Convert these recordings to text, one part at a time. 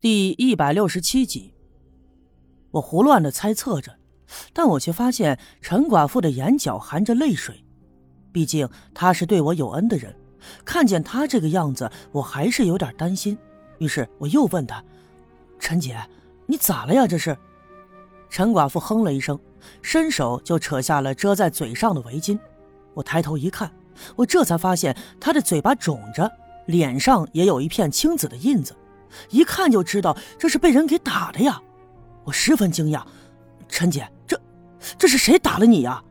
第一百六十七集，我胡乱的猜测着，但我却发现陈寡妇的眼角含着泪水。毕竟她是对我有恩的人，看见她这个样子，我还是有点担心。于是我又问她：“陈姐，你咋了呀？这是？”陈寡妇哼了一声，伸手就扯下了遮在嘴上的围巾。我抬头一看，我这才发现她的嘴巴肿着，脸上也有一片青紫的印子。一看就知道这是被人给打的呀！我十分惊讶，陈姐，这这是谁打了你呀？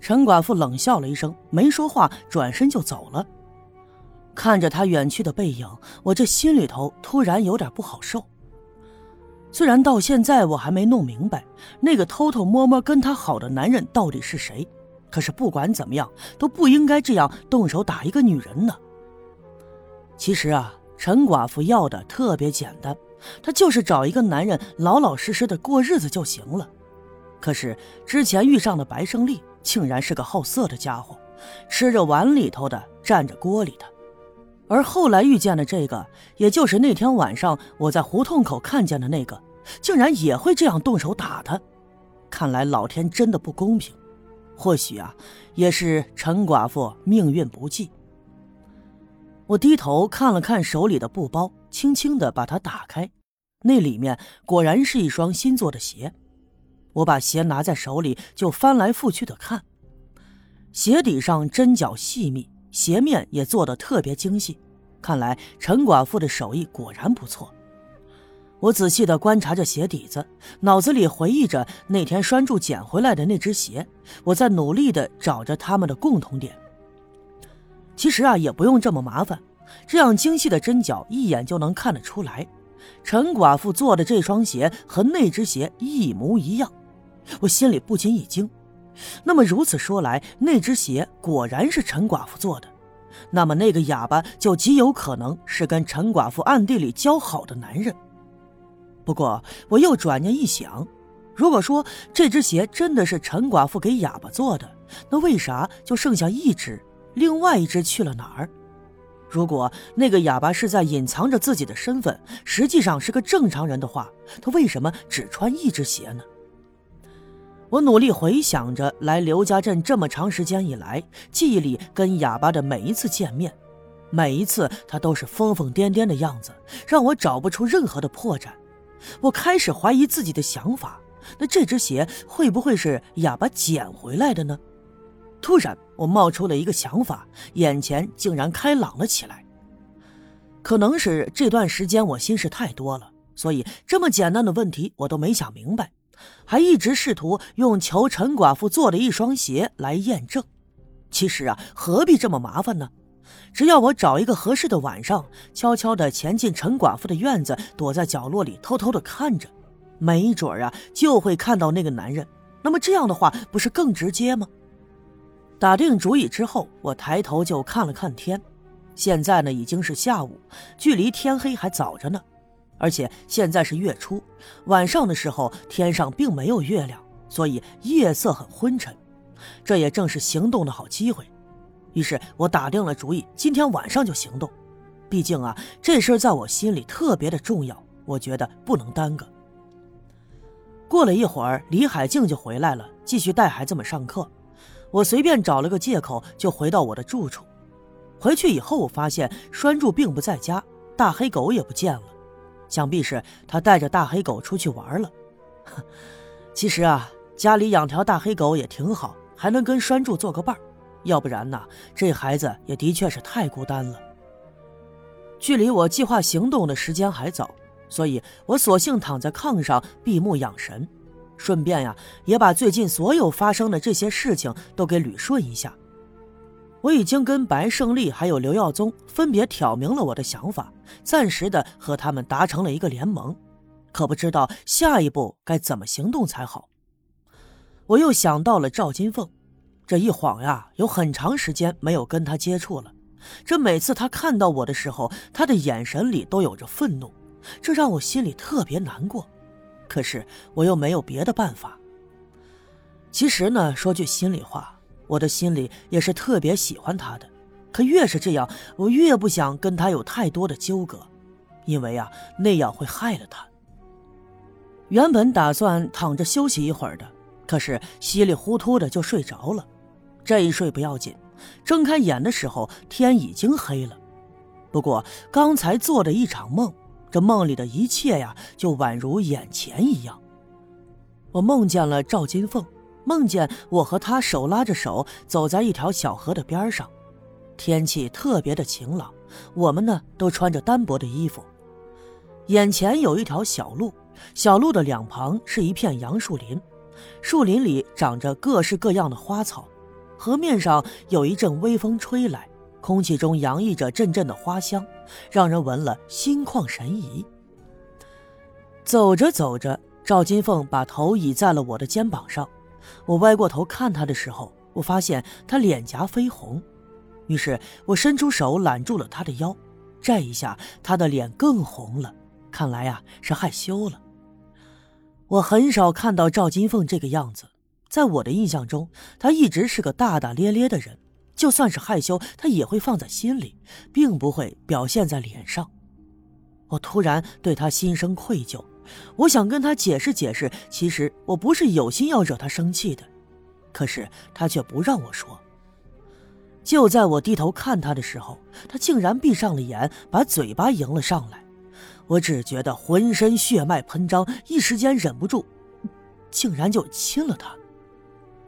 陈寡妇冷笑了一声，没说话，转身就走了。看着他远去的背影，我这心里头突然有点不好受。虽然到现在我还没弄明白那个偷偷摸摸跟他好的男人到底是谁，可是不管怎么样，都不应该这样动手打一个女人呢。其实啊。陈寡妇要的特别简单，她就是找一个男人老老实实的过日子就行了。可是之前遇上的白胜利竟然是个好色的家伙，吃着碗里头的，占着锅里的。而后来遇见的这个，也就是那天晚上我在胡同口看见的那个，竟然也会这样动手打他。看来老天真的不公平，或许啊，也是陈寡妇命运不济。我低头看了看手里的布包，轻轻的把它打开，那里面果然是一双新做的鞋。我把鞋拿在手里，就翻来覆去的看，鞋底上针脚细密，鞋面也做的特别精细，看来陈寡妇的手艺果然不错。我仔细的观察着鞋底子，脑子里回忆着那天拴住捡回来的那只鞋，我在努力的找着他们的共同点。其实啊，也不用这么麻烦，这样精细的针脚一眼就能看得出来。陈寡妇做的这双鞋和那只鞋一模一样，我心里不禁一惊。那么如此说来，那只鞋果然是陈寡妇做的，那么那个哑巴就极有可能是跟陈寡妇暗地里交好的男人。不过我又转念一想，如果说这只鞋真的是陈寡妇给哑巴做的，那为啥就剩下一只？另外一只去了哪儿？如果那个哑巴是在隐藏着自己的身份，实际上是个正常人的话，他为什么只穿一只鞋呢？我努力回想着来刘家镇这么长时间以来，记忆里跟哑巴的每一次见面，每一次他都是疯疯癫癫的样子，让我找不出任何的破绽。我开始怀疑自己的想法，那这只鞋会不会是哑巴捡回来的呢？突然，我冒出了一个想法，眼前竟然开朗了起来。可能是这段时间我心事太多了，所以这么简单的问题我都没想明白，还一直试图用求陈寡妇做的一双鞋来验证。其实啊，何必这么麻烦呢？只要我找一个合适的晚上，悄悄地潜进陈寡妇的院子，躲在角落里偷偷地看着，没准啊就会看到那个男人。那么这样的话，不是更直接吗？打定主意之后，我抬头就看了看天，现在呢已经是下午，距离天黑还早着呢。而且现在是月初，晚上的时候天上并没有月亮，所以夜色很昏沉，这也正是行动的好机会。于是我打定了主意，今天晚上就行动。毕竟啊，这事在我心里特别的重要，我觉得不能耽搁。过了一会儿，李海静就回来了，继续带孩子们上课。我随便找了个借口就回到我的住处。回去以后，我发现栓柱并不在家，大黑狗也不见了，想必是他带着大黑狗出去玩了。其实啊，家里养条大黑狗也挺好，还能跟栓柱做个伴儿。要不然呢，这孩子也的确是太孤单了。距离我计划行动的时间还早，所以我索性躺在炕上闭目养神。顺便呀，也把最近所有发生的这些事情都给捋顺一下。我已经跟白胜利还有刘耀宗分别挑明了我的想法，暂时的和他们达成了一个联盟，可不知道下一步该怎么行动才好。我又想到了赵金凤，这一晃呀，有很长时间没有跟他接触了。这每次他看到我的时候，他的眼神里都有着愤怒，这让我心里特别难过。可是我又没有别的办法。其实呢，说句心里话，我的心里也是特别喜欢他的。可越是这样，我越不想跟他有太多的纠葛，因为啊那样会害了他。原本打算躺着休息一会儿的，可是稀里糊涂的就睡着了。这一睡不要紧，睁开眼的时候天已经黑了。不过刚才做的一场梦，这梦里的一切呀，就宛如眼前一样。我梦见了赵金凤，梦见我和她手拉着手走在一条小河的边上，天气特别的晴朗，我们呢都穿着单薄的衣服。眼前有一条小路，小路的两旁是一片杨树林，树林里长着各式各样的花草，河面上有一阵微风吹来。空气中洋溢着阵阵的花香，让人闻了心旷神怡。走着走着，赵金凤把头倚在了我的肩膀上。我歪过头看她的时候，我发现她脸颊绯红，于是我伸出手揽住了她的腰。这一下，她的脸更红了，看来呀是害羞了。我很少看到赵金凤这个样子，在我的印象中，她一直是个大大咧咧的人。就算是害羞，他也会放在心里，并不会表现在脸上。我突然对他心生愧疚，我想跟他解释解释，其实我不是有心要惹他生气的，可是他却不让我说。就在我低头看他的时候，他竟然闭上了眼，把嘴巴迎了上来。我只觉得浑身血脉喷张，一时间忍不住，竟然就亲了他。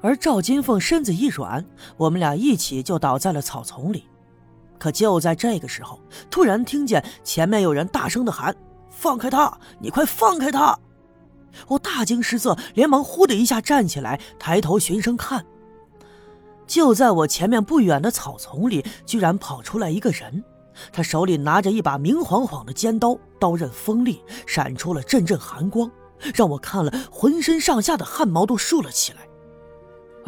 而赵金凤身子一软，我们俩一起就倒在了草丛里。可就在这个时候，突然听见前面有人大声的喊：“放开他！你快放开他！”我大惊失色，连忙“呼”的一下站起来，抬头循声看。就在我前面不远的草丛里，居然跑出来一个人，他手里拿着一把明晃晃的尖刀，刀刃锋利，闪出了阵阵寒光，让我看了浑身上下的汗毛都竖了起来。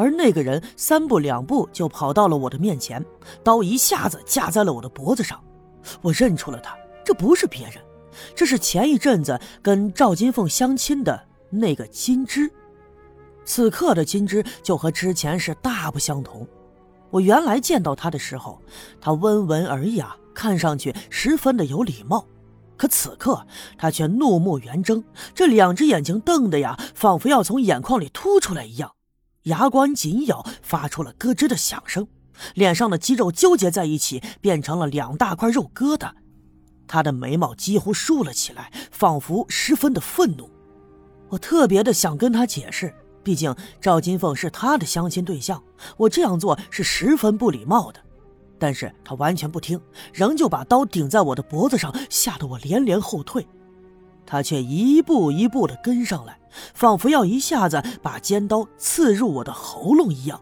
而那个人三步两步就跑到了我的面前，刀一下子架在了我的脖子上。我认出了他，这不是别人，这是前一阵子跟赵金凤相亲的那个金枝。此刻的金枝就和之前是大不相同。我原来见到他的时候，他温文尔雅，看上去十分的有礼貌，可此刻他却怒目圆睁，这两只眼睛瞪得呀，仿佛要从眼眶里凸出来一样。牙关紧咬，发出了咯吱的响声，脸上的肌肉纠结在一起，变成了两大块肉疙瘩。他的眉毛几乎竖了起来，仿佛十分的愤怒。我特别的想跟他解释，毕竟赵金凤是他的相亲对象，我这样做是十分不礼貌的。但是他完全不听，仍旧把刀顶在我的脖子上，吓得我连连后退。他却一步一步的跟上来，仿佛要一下子把尖刀刺入我的喉咙一样。